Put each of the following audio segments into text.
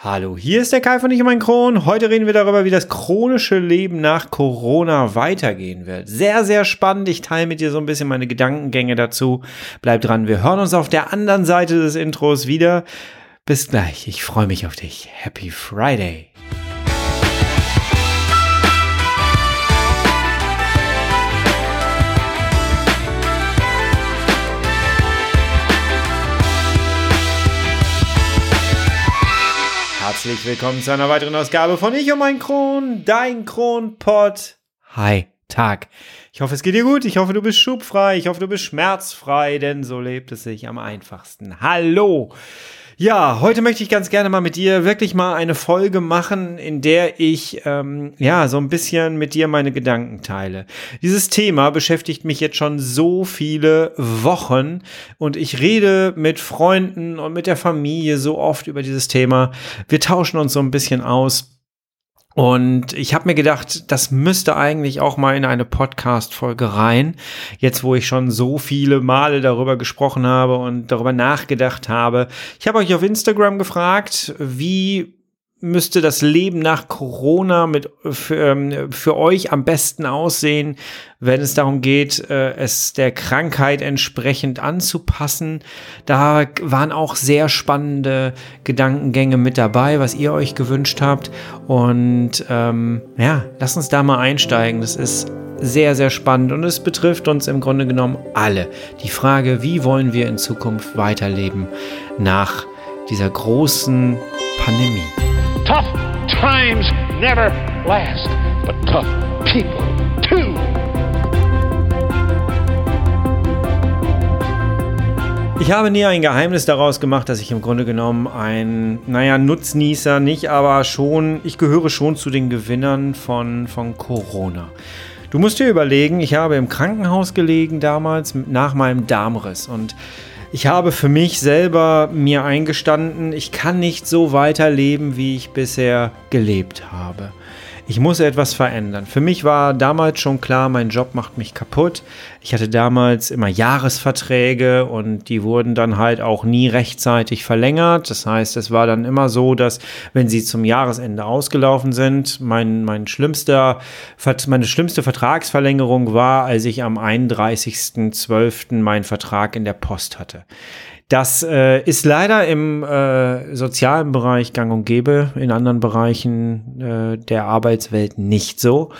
Hallo, hier ist der Kai von Ich und mein Kron. Heute reden wir darüber, wie das chronische Leben nach Corona weitergehen wird. Sehr, sehr spannend. Ich teile mit dir so ein bisschen meine Gedankengänge dazu. Bleib dran, wir hören uns auf der anderen Seite des Intros wieder. Bis gleich. Ich freue mich auf dich. Happy Friday. Herzlich willkommen zu einer weiteren Ausgabe von Ich und mein Kron, dein Kronpott. Hi, Tag. Ich hoffe, es geht dir gut. Ich hoffe, du bist schubfrei. Ich hoffe, du bist schmerzfrei, denn so lebt es sich am einfachsten. Hallo. Ja, heute möchte ich ganz gerne mal mit dir wirklich mal eine Folge machen, in der ich ähm, ja so ein bisschen mit dir meine Gedanken teile. Dieses Thema beschäftigt mich jetzt schon so viele Wochen und ich rede mit Freunden und mit der Familie so oft über dieses Thema. Wir tauschen uns so ein bisschen aus. Und ich habe mir gedacht, das müsste eigentlich auch mal in eine Podcast-Folge rein. Jetzt, wo ich schon so viele Male darüber gesprochen habe und darüber nachgedacht habe. Ich habe euch auf Instagram gefragt, wie müsste das Leben nach Corona mit für, ähm, für euch am besten aussehen, wenn es darum geht, äh, es der Krankheit entsprechend anzupassen. Da waren auch sehr spannende Gedankengänge mit dabei, was ihr euch gewünscht habt. Und ähm, ja, lasst uns da mal einsteigen. Das ist sehr, sehr spannend und es betrifft uns im Grunde genommen alle. Die Frage, wie wollen wir in Zukunft weiterleben nach dieser großen Pandemie. Tough times never last, but tough people too. Ich habe nie ein Geheimnis daraus gemacht, dass ich im Grunde genommen ein, naja, Nutznießer nicht, aber schon, ich gehöre schon zu den Gewinnern von, von Corona. Du musst dir überlegen, ich habe im Krankenhaus gelegen damals nach meinem Darmriss und ich habe für mich selber mir eingestanden, ich kann nicht so weiterleben, wie ich bisher gelebt habe. Ich muss etwas verändern. Für mich war damals schon klar, mein Job macht mich kaputt. Ich hatte damals immer Jahresverträge und die wurden dann halt auch nie rechtzeitig verlängert. Das heißt, es war dann immer so, dass wenn sie zum Jahresende ausgelaufen sind, mein, mein schlimmster, meine schlimmste Vertragsverlängerung war, als ich am 31.12. meinen Vertrag in der Post hatte. Das äh, ist leider im äh, sozialen Bereich gang und gäbe, in anderen Bereichen äh, der Arbeitswelt nicht so.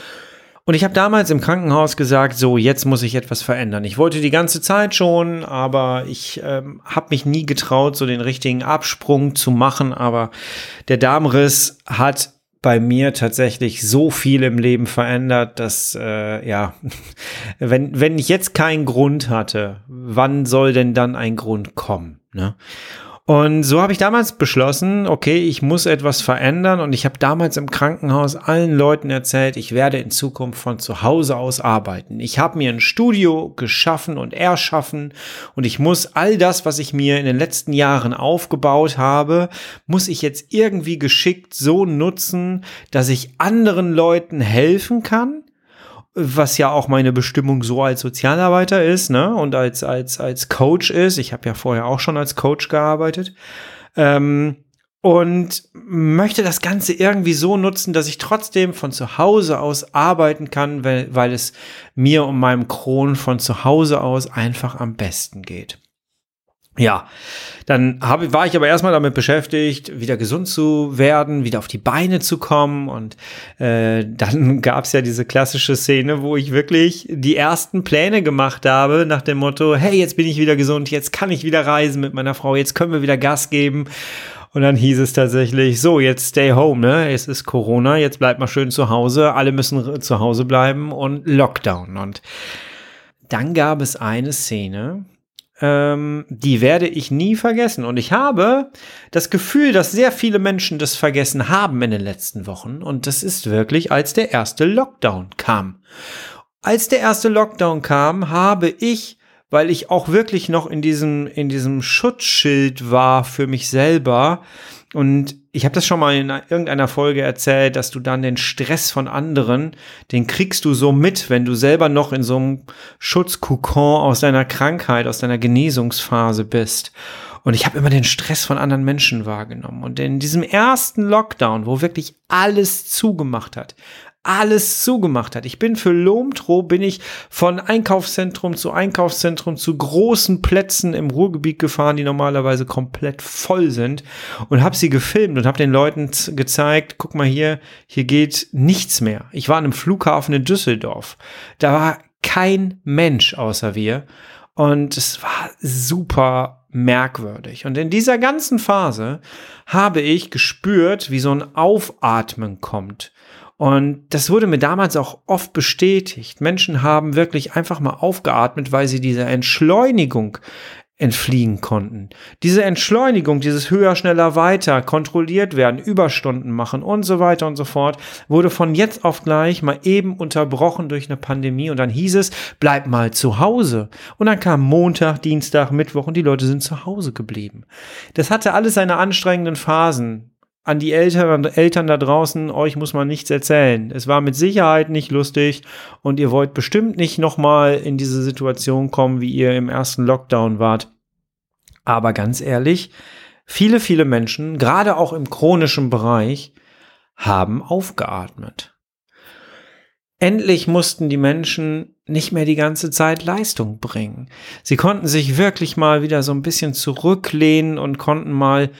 Und ich habe damals im Krankenhaus gesagt, so, jetzt muss ich etwas verändern. Ich wollte die ganze Zeit schon, aber ich ähm, habe mich nie getraut, so den richtigen Absprung zu machen. Aber der Darmriss hat bei mir tatsächlich so viel im Leben verändert, dass äh, ja, wenn wenn ich jetzt keinen Grund hatte, wann soll denn dann ein Grund kommen? Ne? Und so habe ich damals beschlossen, okay, ich muss etwas verändern und ich habe damals im Krankenhaus allen Leuten erzählt, ich werde in Zukunft von zu Hause aus arbeiten. Ich habe mir ein Studio geschaffen und erschaffen und ich muss all das, was ich mir in den letzten Jahren aufgebaut habe, muss ich jetzt irgendwie geschickt so nutzen, dass ich anderen Leuten helfen kann was ja auch meine Bestimmung so als Sozialarbeiter ist, ne? Und als, als, als Coach ist. Ich habe ja vorher auch schon als Coach gearbeitet. Ähm, und möchte das Ganze irgendwie so nutzen, dass ich trotzdem von zu Hause aus arbeiten kann, weil, weil es mir und meinem Kron von zu Hause aus einfach am besten geht. Ja, dann hab, war ich aber erstmal damit beschäftigt, wieder gesund zu werden, wieder auf die Beine zu kommen. Und äh, dann gab's ja diese klassische Szene, wo ich wirklich die ersten Pläne gemacht habe, nach dem Motto, hey, jetzt bin ich wieder gesund, jetzt kann ich wieder reisen mit meiner Frau, jetzt können wir wieder Gas geben. Und dann hieß es tatsächlich, so, jetzt stay home, ne? Es ist Corona, jetzt bleibt mal schön zu Hause, alle müssen zu Hause bleiben und Lockdown. Und dann gab es eine Szene, ähm, die werde ich nie vergessen. Und ich habe das Gefühl, dass sehr viele Menschen das vergessen haben in den letzten Wochen. Und das ist wirklich, als der erste Lockdown kam. Als der erste Lockdown kam, habe ich, weil ich auch wirklich noch in diesem, in diesem Schutzschild war für mich selber, und ich habe das schon mal in irgendeiner Folge erzählt, dass du dann den Stress von anderen, den kriegst du so mit, wenn du selber noch in so einem Schutzkokon aus deiner Krankheit, aus deiner Genesungsphase bist. Und ich habe immer den Stress von anderen Menschen wahrgenommen. Und in diesem ersten Lockdown, wo wirklich alles zugemacht hat, alles zugemacht hat. Ich bin für Lomtro, bin ich von Einkaufszentrum zu Einkaufszentrum zu großen Plätzen im Ruhrgebiet gefahren, die normalerweise komplett voll sind und habe sie gefilmt und habe den Leuten gezeigt, guck mal hier, hier geht nichts mehr. Ich war an einem Flughafen in Düsseldorf. Da war kein Mensch außer wir und es war super merkwürdig. Und in dieser ganzen Phase habe ich gespürt, wie so ein Aufatmen kommt. Und das wurde mir damals auch oft bestätigt. Menschen haben wirklich einfach mal aufgeatmet, weil sie dieser Entschleunigung entfliehen konnten. Diese Entschleunigung, dieses höher, schneller, weiter, kontrolliert werden, Überstunden machen und so weiter und so fort, wurde von jetzt auf gleich mal eben unterbrochen durch eine Pandemie und dann hieß es, bleib mal zu Hause. Und dann kam Montag, Dienstag, Mittwoch und die Leute sind zu Hause geblieben. Das hatte alles seine anstrengenden Phasen an die Eltern, Eltern da draußen, euch muss man nichts erzählen. Es war mit Sicherheit nicht lustig und ihr wollt bestimmt nicht nochmal in diese Situation kommen, wie ihr im ersten Lockdown wart. Aber ganz ehrlich, viele, viele Menschen, gerade auch im chronischen Bereich, haben aufgeatmet. Endlich mussten die Menschen nicht mehr die ganze Zeit Leistung bringen. Sie konnten sich wirklich mal wieder so ein bisschen zurücklehnen und konnten mal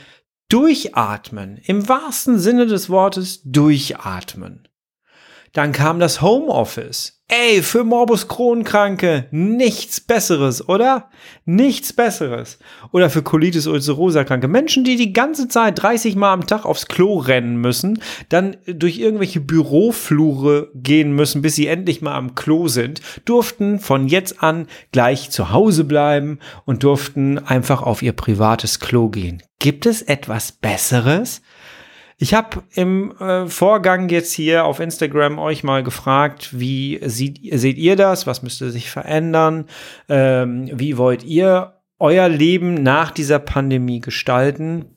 Durchatmen. Im wahrsten Sinne des Wortes durchatmen. Dann kam das Homeoffice. Ey, für Morbus Crohn-Kranke nichts Besseres, oder? Nichts Besseres. Oder für Colitis ulcerosa-Kranke. Menschen, die die ganze Zeit 30 Mal am Tag aufs Klo rennen müssen, dann durch irgendwelche Büroflure gehen müssen, bis sie endlich mal am Klo sind, durften von jetzt an gleich zu Hause bleiben und durften einfach auf ihr privates Klo gehen. Gibt es etwas Besseres? Ich habe im äh, Vorgang jetzt hier auf Instagram euch mal gefragt, wie sieht, seht ihr das? Was müsste sich verändern? Ähm, wie wollt ihr euer Leben nach dieser Pandemie gestalten?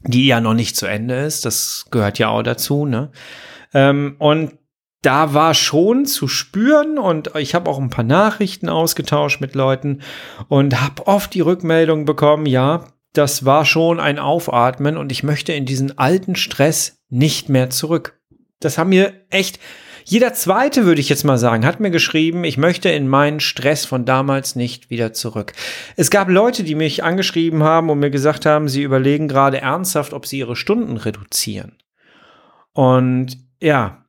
Die ja noch nicht zu Ende ist. Das gehört ja auch dazu. Ne? Ähm, und da war schon zu spüren und ich habe auch ein paar Nachrichten ausgetauscht mit Leuten und habe oft die Rückmeldung bekommen, ja, das war schon ein Aufatmen und ich möchte in diesen alten Stress nicht mehr zurück. Das haben mir echt, jeder zweite würde ich jetzt mal sagen, hat mir geschrieben, ich möchte in meinen Stress von damals nicht wieder zurück. Es gab Leute, die mich angeschrieben haben und mir gesagt haben, sie überlegen gerade ernsthaft, ob sie ihre Stunden reduzieren. Und ja,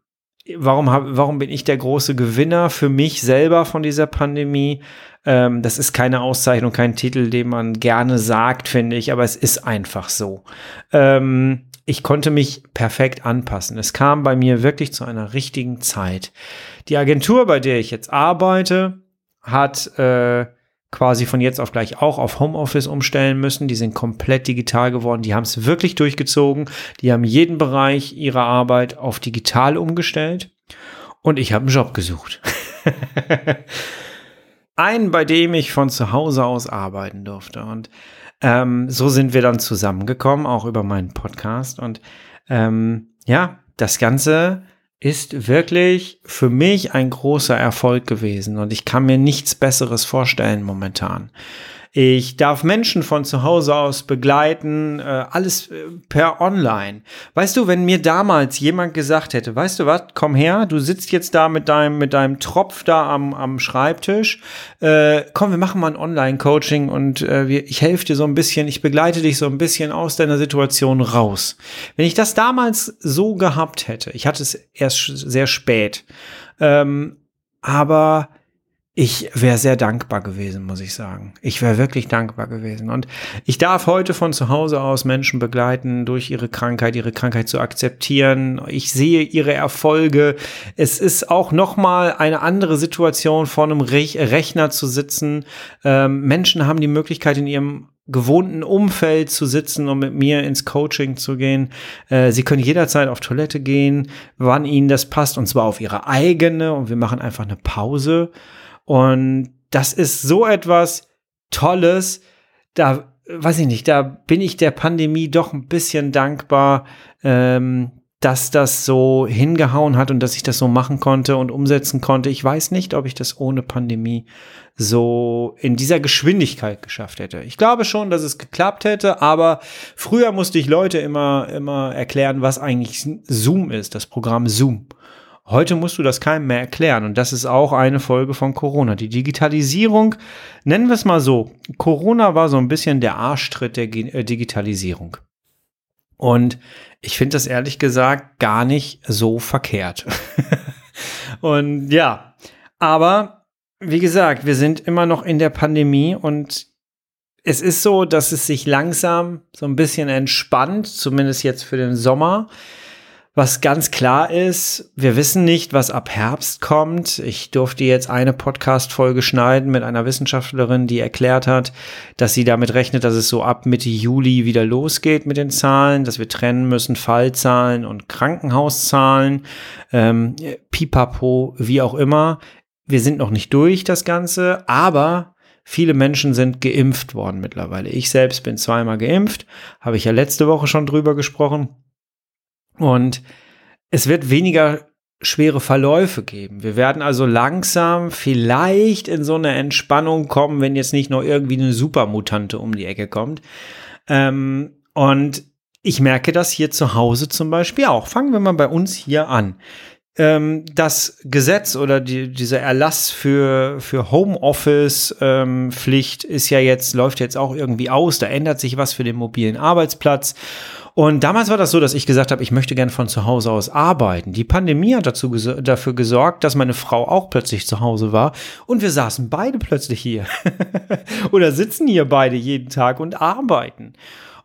warum, warum bin ich der große Gewinner für mich selber von dieser Pandemie? Ähm, das ist keine Auszeichnung, kein Titel, den man gerne sagt, finde ich, aber es ist einfach so. Ähm, ich konnte mich perfekt anpassen. Es kam bei mir wirklich zu einer richtigen Zeit. Die Agentur, bei der ich jetzt arbeite, hat äh, quasi von jetzt auf gleich auch auf Homeoffice umstellen müssen. Die sind komplett digital geworden. Die haben es wirklich durchgezogen. Die haben jeden Bereich ihrer Arbeit auf digital umgestellt. Und ich habe einen Job gesucht. einen, bei dem ich von zu Hause aus arbeiten durfte. Und ähm, so sind wir dann zusammengekommen, auch über meinen Podcast. Und ähm, ja, das Ganze ist wirklich für mich ein großer Erfolg gewesen und ich kann mir nichts Besseres vorstellen momentan. Ich darf Menschen von zu Hause aus begleiten, äh, alles äh, per Online. Weißt du, wenn mir damals jemand gesagt hätte, weißt du was, komm her, du sitzt jetzt da mit deinem, mit deinem Tropf da am, am Schreibtisch, äh, komm, wir machen mal ein Online-Coaching und äh, wir, ich helfe dir so ein bisschen, ich begleite dich so ein bisschen aus deiner Situation raus. Wenn ich das damals so gehabt hätte, ich hatte es erst sehr spät, ähm, aber ich wäre sehr dankbar gewesen, muss ich sagen. Ich wäre wirklich dankbar gewesen. Und ich darf heute von zu Hause aus Menschen begleiten, durch ihre Krankheit, ihre Krankheit zu akzeptieren. Ich sehe ihre Erfolge. Es ist auch nochmal eine andere Situation, vor einem Rechner zu sitzen. Ähm, Menschen haben die Möglichkeit, in ihrem gewohnten Umfeld zu sitzen und mit mir ins Coaching zu gehen. Äh, sie können jederzeit auf Toilette gehen, wann ihnen das passt, und zwar auf ihre eigene. Und wir machen einfach eine Pause. Und das ist so etwas Tolles. Da weiß ich nicht, da bin ich der Pandemie doch ein bisschen dankbar, ähm, dass das so hingehauen hat und dass ich das so machen konnte und umsetzen konnte. Ich weiß nicht, ob ich das ohne Pandemie so in dieser Geschwindigkeit geschafft hätte. Ich glaube schon, dass es geklappt hätte, aber früher musste ich Leute immer, immer erklären, was eigentlich Zoom ist, das Programm Zoom. Heute musst du das keinem mehr erklären und das ist auch eine Folge von Corona. Die Digitalisierung, nennen wir es mal so, Corona war so ein bisschen der Arschtritt der äh, Digitalisierung. Und ich finde das ehrlich gesagt gar nicht so verkehrt. und ja, aber wie gesagt, wir sind immer noch in der Pandemie und es ist so, dass es sich langsam so ein bisschen entspannt, zumindest jetzt für den Sommer. Was ganz klar ist, wir wissen nicht, was ab Herbst kommt. Ich durfte jetzt eine Podcast-Folge schneiden mit einer Wissenschaftlerin, die erklärt hat, dass sie damit rechnet, dass es so ab Mitte Juli wieder losgeht mit den Zahlen, dass wir trennen müssen Fallzahlen und Krankenhauszahlen, ähm, pipapo, wie auch immer. Wir sind noch nicht durch das Ganze, aber Viele Menschen sind geimpft worden mittlerweile. Ich selbst bin zweimal geimpft, habe ich ja letzte Woche schon drüber gesprochen. Und es wird weniger schwere Verläufe geben. Wir werden also langsam vielleicht in so eine Entspannung kommen, wenn jetzt nicht noch irgendwie eine Supermutante um die Ecke kommt. Ähm, und ich merke das hier zu Hause zum Beispiel auch. Fangen wir mal bei uns hier an ähm, das Gesetz oder die, dieser Erlass für, für Homeoffice-Pflicht ähm, ist ja jetzt, läuft jetzt auch irgendwie aus. Da ändert sich was für den mobilen Arbeitsplatz. Und damals war das so, dass ich gesagt habe, ich möchte gern von zu Hause aus arbeiten. Die Pandemie hat dazu ges dafür gesorgt, dass meine Frau auch plötzlich zu Hause war und wir saßen beide plötzlich hier oder sitzen hier beide jeden Tag und arbeiten.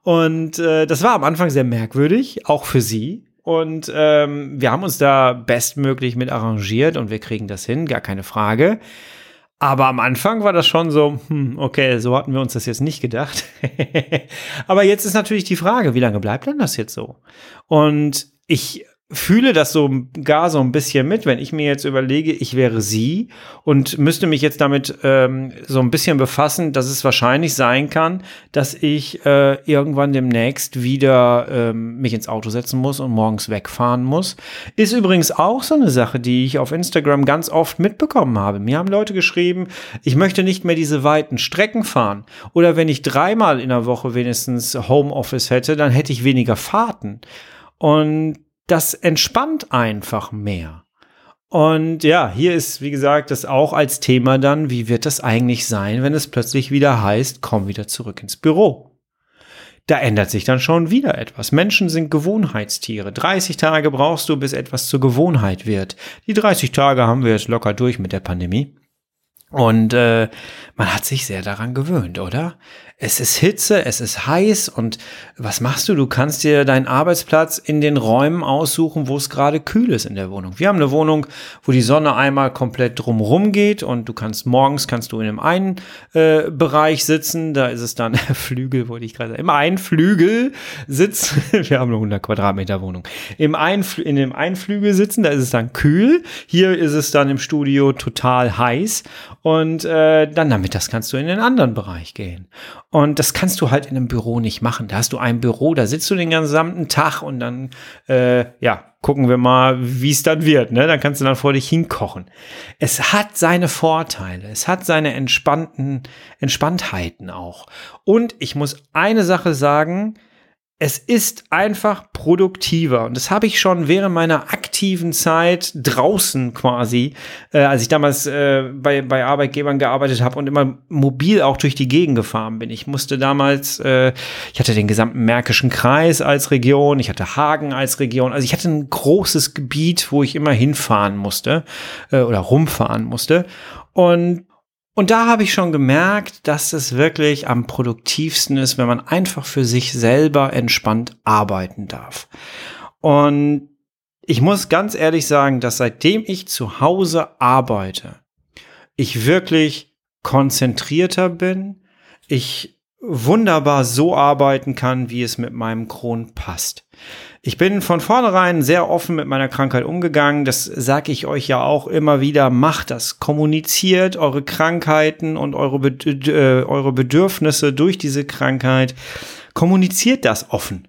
Und äh, das war am Anfang sehr merkwürdig, auch für sie. Und ähm, wir haben uns da bestmöglich mit arrangiert und wir kriegen das hin, gar keine Frage. Aber am Anfang war das schon so, hm, okay, so hatten wir uns das jetzt nicht gedacht. Aber jetzt ist natürlich die Frage, wie lange bleibt denn das jetzt so? Und ich fühle das so gar so ein bisschen mit, wenn ich mir jetzt überlege, ich wäre sie und müsste mich jetzt damit ähm, so ein bisschen befassen, dass es wahrscheinlich sein kann, dass ich äh, irgendwann demnächst wieder ähm, mich ins Auto setzen muss und morgens wegfahren muss. Ist übrigens auch so eine Sache, die ich auf Instagram ganz oft mitbekommen habe. Mir haben Leute geschrieben, ich möchte nicht mehr diese weiten Strecken fahren. Oder wenn ich dreimal in der Woche wenigstens Homeoffice hätte, dann hätte ich weniger Fahrten. Und das entspannt einfach mehr. Und ja, hier ist, wie gesagt, das auch als Thema dann, wie wird das eigentlich sein, wenn es plötzlich wieder heißt, komm wieder zurück ins Büro. Da ändert sich dann schon wieder etwas. Menschen sind Gewohnheitstiere. 30 Tage brauchst du, bis etwas zur Gewohnheit wird. Die 30 Tage haben wir jetzt locker durch mit der Pandemie. Und äh, man hat sich sehr daran gewöhnt, oder? Es ist Hitze, es ist heiß und was machst du? Du kannst dir deinen Arbeitsplatz in den Räumen aussuchen, wo es gerade kühl ist in der Wohnung. Wir haben eine Wohnung, wo die Sonne einmal komplett drumrum geht und du kannst morgens kannst du in dem einen äh, Bereich sitzen, da ist es dann Flügel, wollte ich gerade im einen Flügel sitzen. Wir haben eine 100 Quadratmeter Wohnung. Im einen, in dem einen Flügel sitzen, da ist es dann kühl. Hier ist es dann im Studio total heiß und äh, dann damit das kannst du in den anderen Bereich gehen. Und das kannst du halt in einem Büro nicht machen. Da hast du ein Büro, da sitzt du den gesamten Tag und dann, äh, ja, gucken wir mal, wie es dann wird. Ne? Dann kannst du dann vor dich hinkochen. Es hat seine Vorteile. Es hat seine entspannten Entspanntheiten auch. Und ich muss eine Sache sagen, es ist einfach produktiver. Und das habe ich schon während meiner aktiven Zeit draußen quasi, äh, als ich damals äh, bei, bei Arbeitgebern gearbeitet habe und immer mobil auch durch die Gegend gefahren bin. Ich musste damals, äh, ich hatte den gesamten Märkischen Kreis als Region, ich hatte Hagen als Region. Also ich hatte ein großes Gebiet, wo ich immer hinfahren musste äh, oder rumfahren musste. Und und da habe ich schon gemerkt, dass es wirklich am produktivsten ist, wenn man einfach für sich selber entspannt arbeiten darf. Und ich muss ganz ehrlich sagen, dass seitdem ich zu Hause arbeite, ich wirklich konzentrierter bin, ich wunderbar so arbeiten kann, wie es mit meinem Kron passt. Ich bin von vornherein sehr offen mit meiner Krankheit umgegangen. Das sage ich euch ja auch immer wieder. Macht das. Kommuniziert eure Krankheiten und eure, Bed äh, eure Bedürfnisse durch diese Krankheit. Kommuniziert das offen.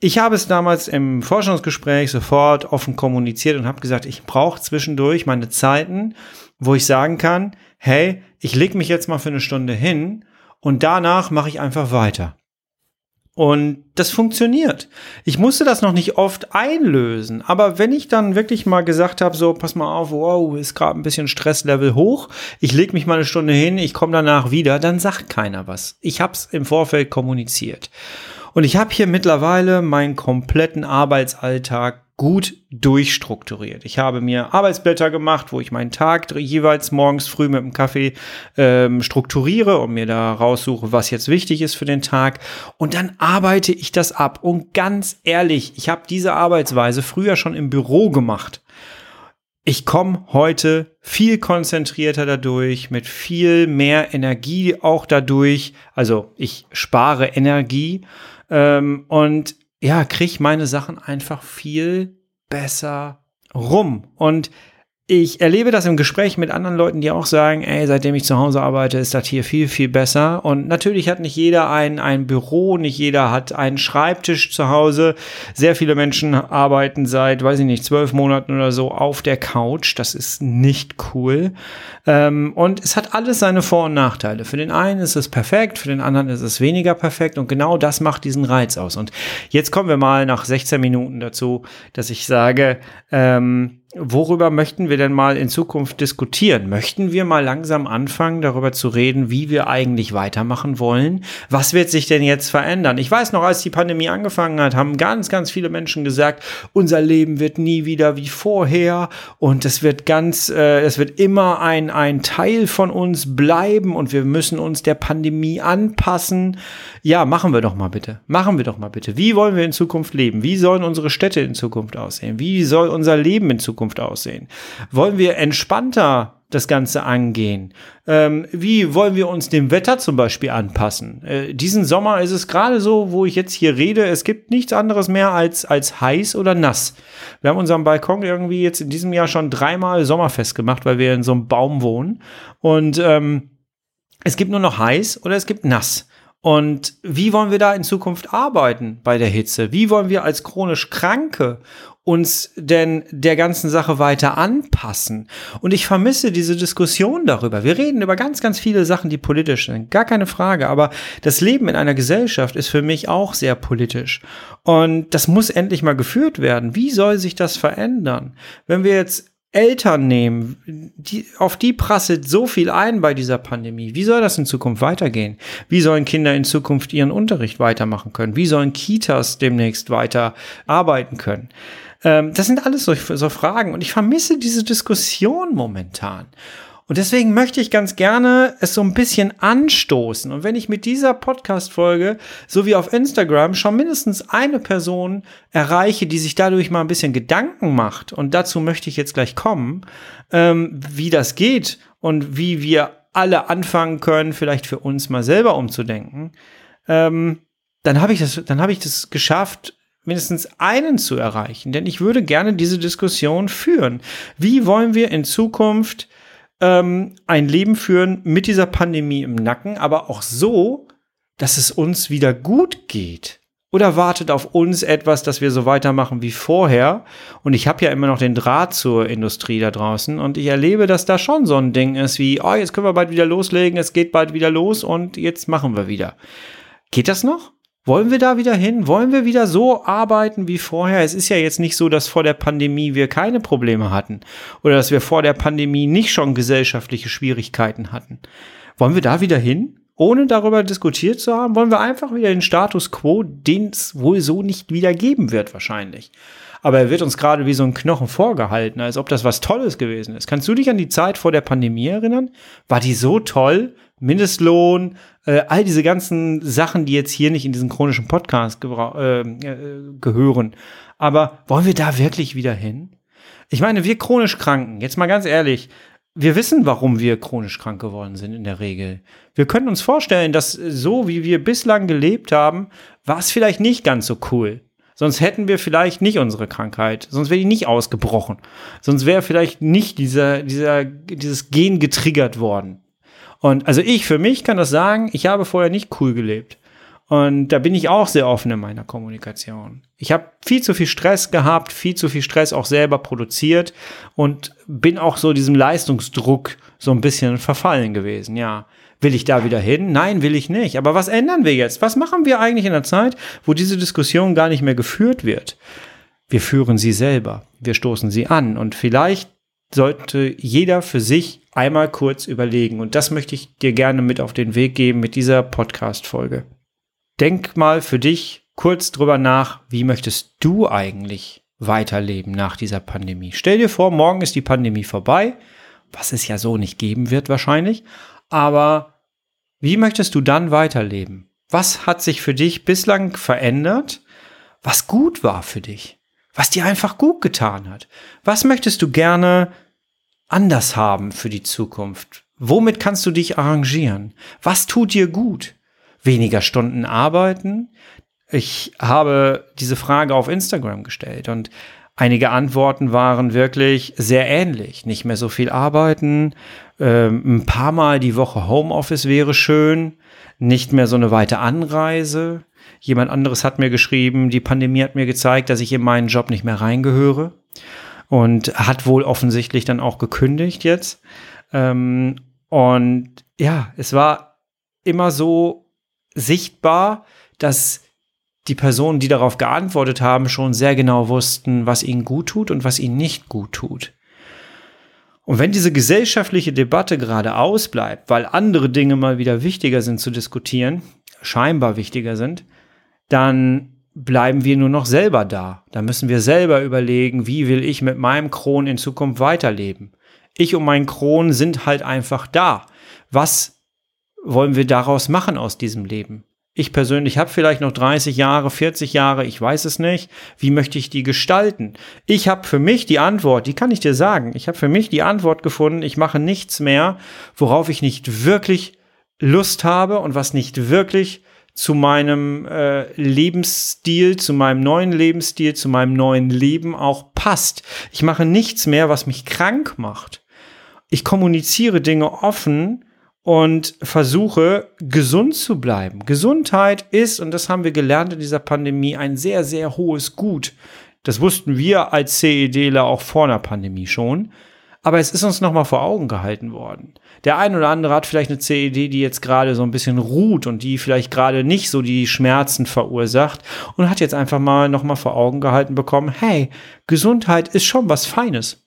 Ich habe es damals im Forschungsgespräch sofort offen kommuniziert und habe gesagt, ich brauche zwischendurch meine Zeiten, wo ich sagen kann, hey, ich lege mich jetzt mal für eine Stunde hin und danach mache ich einfach weiter. Und das funktioniert. Ich musste das noch nicht oft einlösen, aber wenn ich dann wirklich mal gesagt habe, so pass mal auf, wow, ist gerade ein bisschen Stresslevel hoch, ich lege mich mal eine Stunde hin, ich komme danach wieder, dann sagt keiner was. Ich habe es im Vorfeld kommuniziert. Und ich habe hier mittlerweile meinen kompletten Arbeitsalltag gut durchstrukturiert. Ich habe mir Arbeitsblätter gemacht, wo ich meinen Tag jeweils morgens früh mit dem Kaffee ähm, strukturiere und mir da raussuche, was jetzt wichtig ist für den Tag. Und dann arbeite ich das ab. Und ganz ehrlich, ich habe diese Arbeitsweise früher schon im Büro gemacht. Ich komme heute viel konzentrierter dadurch, mit viel mehr Energie auch dadurch. Also ich spare Energie ähm, und ja, kriege meine Sachen einfach viel besser rum. Und ich erlebe das im Gespräch mit anderen Leuten, die auch sagen, ey, seitdem ich zu Hause arbeite, ist das hier viel, viel besser. Und natürlich hat nicht jeder ein, ein Büro, nicht jeder hat einen Schreibtisch zu Hause. Sehr viele Menschen arbeiten seit, weiß ich nicht, zwölf Monaten oder so auf der Couch. Das ist nicht cool. Ähm, und es hat alles seine Vor- und Nachteile. Für den einen ist es perfekt, für den anderen ist es weniger perfekt. Und genau das macht diesen Reiz aus. Und jetzt kommen wir mal nach 16 Minuten dazu, dass ich sage, ähm, worüber möchten wir denn mal in Zukunft diskutieren? Möchten wir mal langsam anfangen, darüber zu reden, wie wir eigentlich weitermachen wollen? Was wird sich denn jetzt verändern? Ich weiß noch, als die Pandemie angefangen hat, haben ganz, ganz viele Menschen gesagt, unser Leben wird nie wieder wie vorher und es wird ganz, äh, es wird immer ein, ein Teil von uns bleiben und wir müssen uns der Pandemie anpassen. Ja, machen wir doch mal bitte. Machen wir doch mal bitte. Wie wollen wir in Zukunft leben? Wie sollen unsere Städte in Zukunft aussehen? Wie soll unser Leben in Zukunft aussehen? Wollen wir entspannter das Ganze angehen? Ähm, wie wollen wir uns dem Wetter zum Beispiel anpassen? Äh, diesen Sommer ist es gerade so, wo ich jetzt hier rede, es gibt nichts anderes mehr als, als heiß oder nass. Wir haben unseren Balkon irgendwie jetzt in diesem Jahr schon dreimal sommerfest gemacht, weil wir in so einem Baum wohnen. Und ähm, es gibt nur noch heiß oder es gibt nass. Und wie wollen wir da in Zukunft arbeiten bei der Hitze? Wie wollen wir als chronisch Kranke uns denn der ganzen Sache weiter anpassen? Und ich vermisse diese Diskussion darüber. Wir reden über ganz, ganz viele Sachen, die politisch sind. Gar keine Frage. Aber das Leben in einer Gesellschaft ist für mich auch sehr politisch. Und das muss endlich mal geführt werden. Wie soll sich das verändern? Wenn wir jetzt Eltern nehmen, die, auf die prasselt so viel ein bei dieser Pandemie. Wie soll das in Zukunft weitergehen? Wie sollen Kinder in Zukunft ihren Unterricht weitermachen können? Wie sollen Kitas demnächst weiter arbeiten können? Ähm, das sind alles so, so Fragen und ich vermisse diese Diskussion momentan. Und deswegen möchte ich ganz gerne es so ein bisschen anstoßen. Und wenn ich mit dieser Podcast-Folge sowie auf Instagram schon mindestens eine Person erreiche, die sich dadurch mal ein bisschen Gedanken macht, und dazu möchte ich jetzt gleich kommen, ähm, wie das geht und wie wir alle anfangen können, vielleicht für uns mal selber umzudenken, ähm, dann habe ich das, dann habe ich das geschafft, mindestens einen zu erreichen. Denn ich würde gerne diese Diskussion führen. Wie wollen wir in Zukunft ähm, ein Leben führen mit dieser Pandemie im Nacken, aber auch so, dass es uns wieder gut geht. Oder wartet auf uns etwas, dass wir so weitermachen wie vorher? Und ich habe ja immer noch den Draht zur Industrie da draußen und ich erlebe, dass da schon so ein Ding ist wie, oh, jetzt können wir bald wieder loslegen, es geht bald wieder los und jetzt machen wir wieder. Geht das noch? Wollen wir da wieder hin? Wollen wir wieder so arbeiten wie vorher? Es ist ja jetzt nicht so, dass vor der Pandemie wir keine Probleme hatten oder dass wir vor der Pandemie nicht schon gesellschaftliche Schwierigkeiten hatten. Wollen wir da wieder hin? Ohne darüber diskutiert zu haben, wollen wir einfach wieder den Status quo, den es wohl so nicht wieder geben wird wahrscheinlich. Aber er wird uns gerade wie so ein Knochen vorgehalten, als ob das was Tolles gewesen ist. Kannst du dich an die Zeit vor der Pandemie erinnern? War die so toll? Mindestlohn, äh, all diese ganzen Sachen, die jetzt hier nicht in diesen chronischen Podcast äh, äh, gehören. Aber wollen wir da wirklich wieder hin? Ich meine, wir chronisch Kranken, jetzt mal ganz ehrlich, wir wissen, warum wir chronisch krank geworden sind in der Regel. Wir können uns vorstellen, dass so wie wir bislang gelebt haben, war es vielleicht nicht ganz so cool. Sonst hätten wir vielleicht nicht unsere Krankheit. Sonst wäre die nicht ausgebrochen. Sonst wäre vielleicht nicht dieser, dieser, dieses Gen getriggert worden. Und also ich für mich kann das sagen, ich habe vorher nicht cool gelebt. Und da bin ich auch sehr offen in meiner Kommunikation. Ich habe viel zu viel Stress gehabt, viel zu viel Stress auch selber produziert und bin auch so diesem Leistungsdruck so ein bisschen verfallen gewesen, ja. Will ich da wieder hin? Nein, will ich nicht. Aber was ändern wir jetzt? Was machen wir eigentlich in der Zeit, wo diese Diskussion gar nicht mehr geführt wird? Wir führen sie selber. Wir stoßen sie an. Und vielleicht sollte jeder für sich einmal kurz überlegen. Und das möchte ich dir gerne mit auf den Weg geben mit dieser Podcast-Folge. Denk mal für dich kurz drüber nach, wie möchtest du eigentlich weiterleben nach dieser Pandemie? Stell dir vor, morgen ist die Pandemie vorbei, was es ja so nicht geben wird wahrscheinlich. Aber wie möchtest du dann weiterleben? Was hat sich für dich bislang verändert, was gut war für dich? Was dir einfach gut getan hat? Was möchtest du gerne anders haben für die Zukunft? Womit kannst du dich arrangieren? Was tut dir gut? Weniger Stunden arbeiten? Ich habe diese Frage auf Instagram gestellt und einige Antworten waren wirklich sehr ähnlich. Nicht mehr so viel arbeiten, ähm, ein paar Mal die Woche Homeoffice wäre schön, nicht mehr so eine weite Anreise. Jemand anderes hat mir geschrieben, die Pandemie hat mir gezeigt, dass ich in meinen Job nicht mehr reingehöre und hat wohl offensichtlich dann auch gekündigt jetzt. Ähm, und ja, es war immer so sichtbar, dass die Personen, die darauf geantwortet haben, schon sehr genau wussten, was ihnen gut tut und was ihnen nicht gut tut. Und wenn diese gesellschaftliche Debatte gerade ausbleibt, weil andere Dinge mal wieder wichtiger sind zu diskutieren, scheinbar wichtiger sind, dann bleiben wir nur noch selber da. Da müssen wir selber überlegen, wie will ich mit meinem Kron in Zukunft weiterleben. Ich und mein Kron sind halt einfach da. Was wollen wir daraus machen aus diesem Leben? Ich persönlich habe vielleicht noch 30 Jahre, 40 Jahre, ich weiß es nicht. Wie möchte ich die gestalten? Ich habe für mich die Antwort, die kann ich dir sagen. Ich habe für mich die Antwort gefunden, ich mache nichts mehr, worauf ich nicht wirklich Lust habe und was nicht wirklich zu meinem äh, Lebensstil, zu meinem neuen Lebensstil, zu meinem neuen Leben auch passt. Ich mache nichts mehr, was mich krank macht. Ich kommuniziere Dinge offen und versuche gesund zu bleiben. Gesundheit ist, und das haben wir gelernt in dieser Pandemie, ein sehr, sehr hohes Gut. Das wussten wir als CEDler auch vor der Pandemie schon. Aber es ist uns nochmal vor Augen gehalten worden. Der ein oder andere hat vielleicht eine CED, die jetzt gerade so ein bisschen ruht und die vielleicht gerade nicht so die Schmerzen verursacht und hat jetzt einfach mal nochmal vor Augen gehalten bekommen, hey, Gesundheit ist schon was Feines.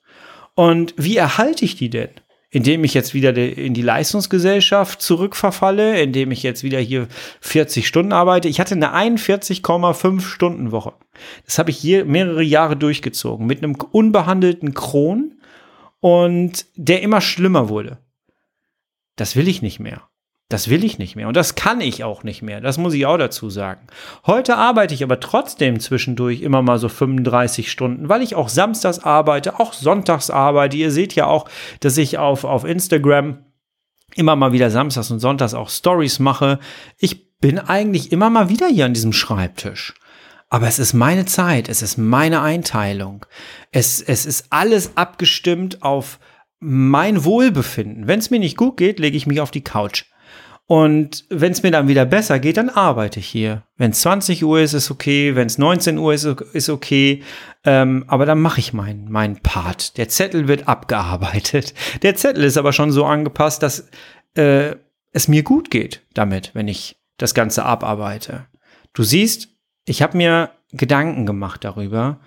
Und wie erhalte ich die denn? indem ich jetzt wieder in die Leistungsgesellschaft zurückverfalle, indem ich jetzt wieder hier 40 Stunden arbeite. Ich hatte eine 41,5 Stunden Woche. Das habe ich hier mehrere Jahre durchgezogen mit einem unbehandelten Kron und der immer schlimmer wurde. Das will ich nicht mehr. Das will ich nicht mehr und das kann ich auch nicht mehr. Das muss ich auch dazu sagen. Heute arbeite ich aber trotzdem zwischendurch immer mal so 35 Stunden, weil ich auch samstags arbeite, auch sonntags arbeite. Ihr seht ja auch, dass ich auf, auf Instagram immer mal wieder samstags und sonntags auch Stories mache. Ich bin eigentlich immer mal wieder hier an diesem Schreibtisch. Aber es ist meine Zeit, es ist meine Einteilung. Es, es ist alles abgestimmt auf mein Wohlbefinden. Wenn es mir nicht gut geht, lege ich mich auf die Couch. Und wenn es mir dann wieder besser geht, dann arbeite ich hier. Wenn es 20 Uhr ist, ist okay. Wenn es 19 Uhr ist, ist okay. Ähm, aber dann mache ich meinen mein Part. Der Zettel wird abgearbeitet. Der Zettel ist aber schon so angepasst, dass äh, es mir gut geht damit, wenn ich das Ganze abarbeite. Du siehst, ich habe mir Gedanken gemacht darüber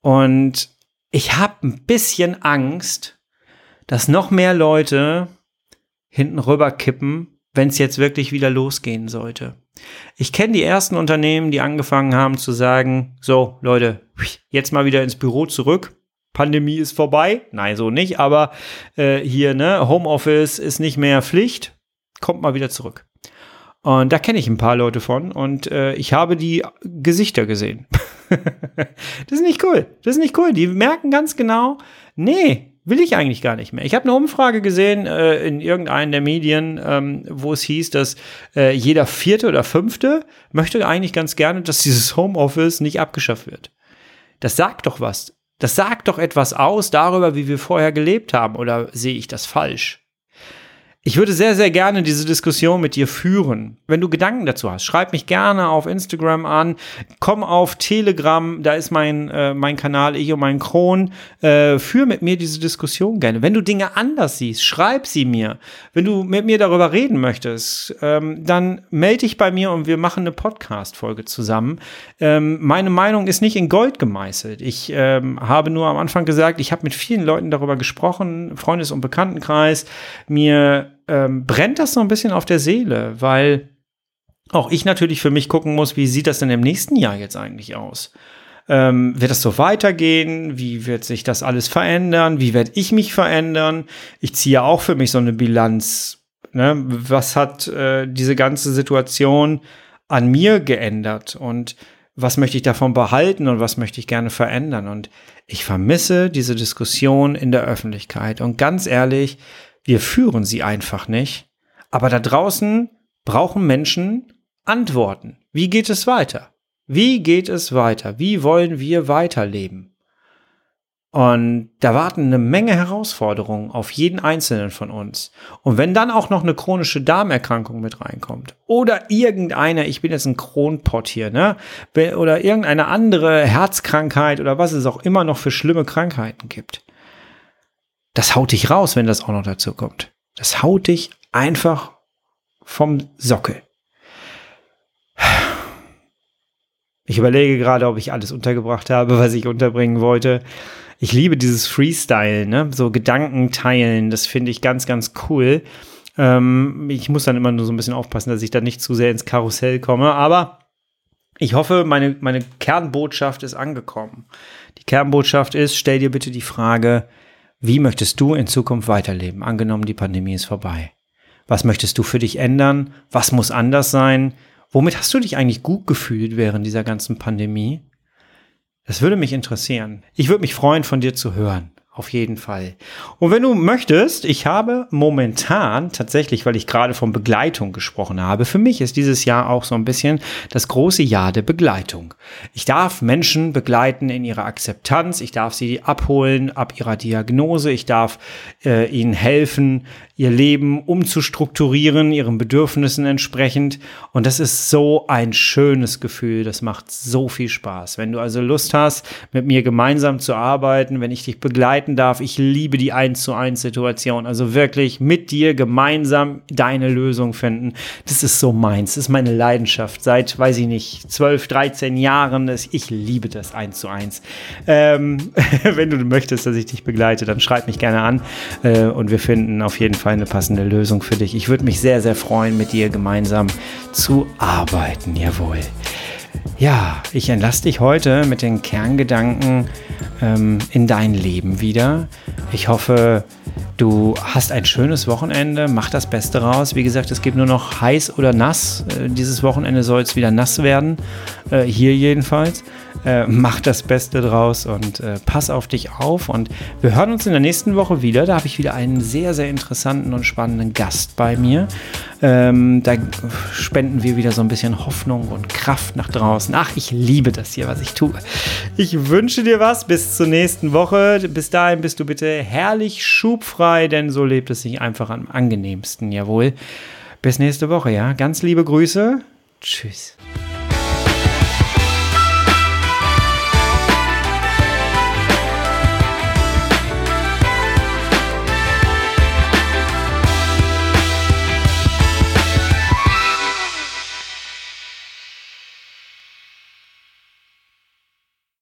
und ich habe ein bisschen Angst, dass noch mehr Leute hinten rüber kippen wenn es jetzt wirklich wieder losgehen sollte. Ich kenne die ersten Unternehmen, die angefangen haben zu sagen, so Leute, jetzt mal wieder ins Büro zurück. Pandemie ist vorbei. Nein, so nicht, aber äh, hier, ne, Homeoffice ist nicht mehr Pflicht. Kommt mal wieder zurück. Und da kenne ich ein paar Leute von und äh, ich habe die Gesichter gesehen. das ist nicht cool. Das ist nicht cool. Die merken ganz genau, nee, will ich eigentlich gar nicht mehr. Ich habe eine Umfrage gesehen äh, in irgendeinen der Medien, ähm, wo es hieß, dass äh, jeder vierte oder fünfte möchte eigentlich ganz gerne, dass dieses Homeoffice nicht abgeschafft wird. Das sagt doch was. Das sagt doch etwas aus darüber, wie wir vorher gelebt haben. Oder sehe ich das falsch? Ich würde sehr, sehr gerne diese Diskussion mit dir führen. Wenn du Gedanken dazu hast, schreib mich gerne auf Instagram an, komm auf Telegram, da ist mein, äh, mein Kanal, ich und mein Kron. Äh, führ mit mir diese Diskussion gerne. Wenn du Dinge anders siehst, schreib sie mir. Wenn du mit mir darüber reden möchtest, ähm, dann melde dich bei mir und wir machen eine Podcast-Folge zusammen. Ähm, meine Meinung ist nicht in Gold gemeißelt. Ich ähm, habe nur am Anfang gesagt, ich habe mit vielen Leuten darüber gesprochen, Freundes- und Bekanntenkreis, mir ähm, brennt das so ein bisschen auf der Seele, weil auch ich natürlich für mich gucken muss, wie sieht das denn im nächsten Jahr jetzt eigentlich aus? Ähm, wird das so weitergehen? Wie wird sich das alles verändern? Wie werde ich mich verändern? Ich ziehe auch für mich so eine Bilanz. Ne? Was hat äh, diese ganze Situation an mir geändert? Und was möchte ich davon behalten und was möchte ich gerne verändern? Und ich vermisse diese Diskussion in der Öffentlichkeit. Und ganz ehrlich, wir führen sie einfach nicht. Aber da draußen brauchen Menschen Antworten. Wie geht es weiter? Wie geht es weiter? Wie wollen wir weiterleben? Und da warten eine Menge Herausforderungen auf jeden Einzelnen von uns. Und wenn dann auch noch eine chronische Darmerkrankung mit reinkommt oder irgendeine, ich bin jetzt ein Kronpott hier, ne? Oder irgendeine andere Herzkrankheit oder was es auch immer noch für schlimme Krankheiten gibt das haut dich raus, wenn das auch noch dazu kommt. Das haut dich einfach vom Sockel. Ich überlege gerade, ob ich alles untergebracht habe, was ich unterbringen wollte. Ich liebe dieses Freestyle, ne? So Gedanken teilen, das finde ich ganz, ganz cool. Ähm, ich muss dann immer nur so ein bisschen aufpassen, dass ich da nicht zu sehr ins Karussell komme, aber ich hoffe, meine, meine Kernbotschaft ist angekommen. Die Kernbotschaft ist, stell dir bitte die Frage, wie möchtest du in Zukunft weiterleben? Angenommen, die Pandemie ist vorbei. Was möchtest du für dich ändern? Was muss anders sein? Womit hast du dich eigentlich gut gefühlt während dieser ganzen Pandemie? Das würde mich interessieren. Ich würde mich freuen, von dir zu hören. Auf jeden Fall. Und wenn du möchtest, ich habe momentan tatsächlich, weil ich gerade von Begleitung gesprochen habe, für mich ist dieses Jahr auch so ein bisschen das große Jahr der Begleitung. Ich darf Menschen begleiten in ihrer Akzeptanz, ich darf sie abholen ab ihrer Diagnose, ich darf äh, ihnen helfen, ihr Leben umzustrukturieren, ihren Bedürfnissen entsprechend. Und das ist so ein schönes Gefühl. Das macht so viel Spaß. Wenn du also Lust hast, mit mir gemeinsam zu arbeiten, wenn ich dich begleiten darf, ich liebe die 1 zu 1 Situation. Also wirklich mit dir gemeinsam deine Lösung finden. Das ist so meins. Das ist meine Leidenschaft. Seit, weiß ich nicht, 12, 13 Jahren. Ich liebe das 1 zu 1. Ähm, wenn du möchtest, dass ich dich begleite, dann schreib mich gerne an. Äh, und wir finden auf jeden Fall Fall eine passende Lösung für dich. Ich würde mich sehr, sehr freuen, mit dir gemeinsam zu arbeiten. Jawohl. Ja, ich entlasse dich heute mit den Kerngedanken ähm, in dein Leben wieder. Ich hoffe, du hast ein schönes Wochenende, mach das Beste raus. Wie gesagt, es gibt nur noch heiß oder nass. Äh, dieses Wochenende soll es wieder nass werden, äh, hier jedenfalls. Äh, mach das Beste draus und pass auf dich auf. Und wir hören uns in der nächsten Woche wieder. Da habe ich wieder einen sehr, sehr interessanten und spannenden Gast bei mir. Ähm, da spenden wir wieder so ein bisschen Hoffnung und Kraft nach draußen. Ach, ich liebe das hier, was ich tue. Ich wünsche dir was. Bis zur nächsten Woche. Bis dahin bist du bitte herrlich schubfrei, denn so lebt es sich einfach am angenehmsten. Jawohl. Bis nächste Woche, ja. Ganz liebe Grüße. Tschüss.